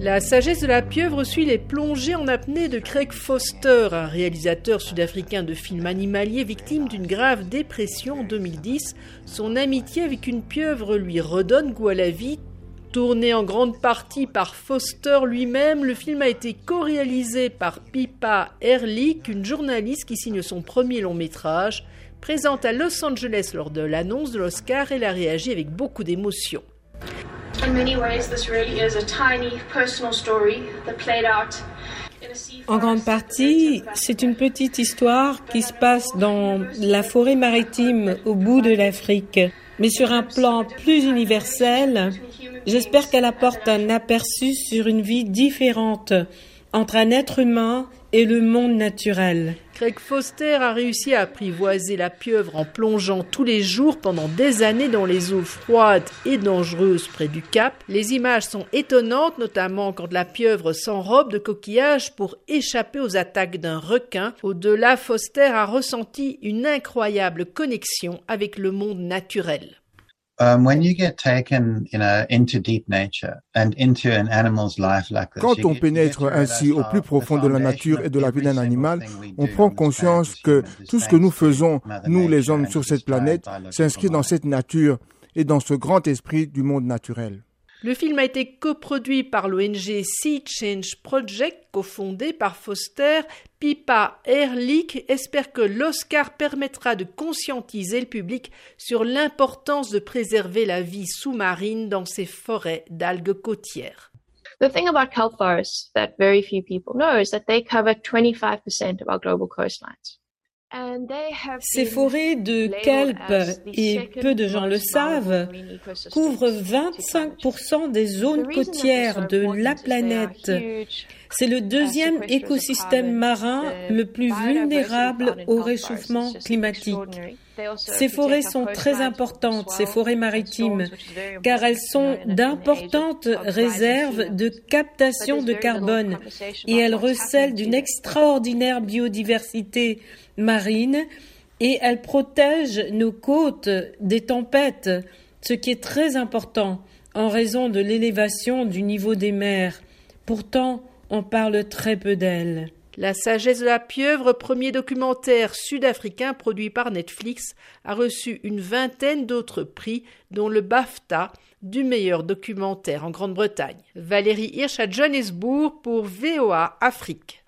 La sagesse de la pieuvre suit les plongées en apnée de Craig Foster, un réalisateur sud-africain de films animaliers victime d'une grave dépression en 2010. Son amitié avec une pieuvre lui redonne goût à la vie. Tourné en grande partie par Foster lui-même, le film a été co-réalisé par Pippa Ehrlich, une journaliste qui signe son premier long métrage. Présente à Los Angeles lors de l'annonce de l'Oscar, elle a réagi avec beaucoup d'émotion. En grande partie, c'est une petite histoire qui se passe dans la forêt maritime au bout de l'Afrique. Mais sur un plan plus universel, j'espère qu'elle apporte un aperçu sur une vie différente entre un être humain et le monde naturel. Craig Foster a réussi à apprivoiser la pieuvre en plongeant tous les jours pendant des années dans les eaux froides et dangereuses près du Cap. Les images sont étonnantes, notamment quand la pieuvre s'enrobe de coquillages pour échapper aux attaques d'un requin. Au-delà, Foster a ressenti une incroyable connexion avec le monde naturel. Quand on pénètre ainsi au plus profond de la nature et de la vie d'un animal, on prend conscience que tout ce que nous faisons, nous les hommes sur cette planète, s'inscrit dans cette nature et dans ce grand esprit du monde naturel. Le film a été coproduit par l'ONG Sea Change Project, cofondé par Foster. Pipa Ehrlich espère que l'Oscar permettra de conscientiser le public sur l'importance de préserver la vie sous-marine dans ces forêts d'algues côtières. The thing about kelp forests that very few people know is that they cover 25% of our global coastlines. Ces forêts de kelp, et peu de gens le savent, couvrent 25% des zones côtières de la planète. C'est le deuxième écosystème marin le plus vulnérable au réchauffement climatique. Ces forêts sont très importantes, ces forêts maritimes, car elles sont d'importantes réserves de captation de carbone et elles recèlent d'une extraordinaire biodiversité marine et elles protègent nos côtes des tempêtes, ce qui est très important en raison de l'élévation du niveau des mers. Pourtant, on parle très peu d'elles. La sagesse de la pieuvre, premier documentaire sud-africain produit par Netflix, a reçu une vingtaine d'autres prix, dont le BAFTA du meilleur documentaire en Grande-Bretagne. Valérie Hirsch à Johannesburg pour VOA Afrique.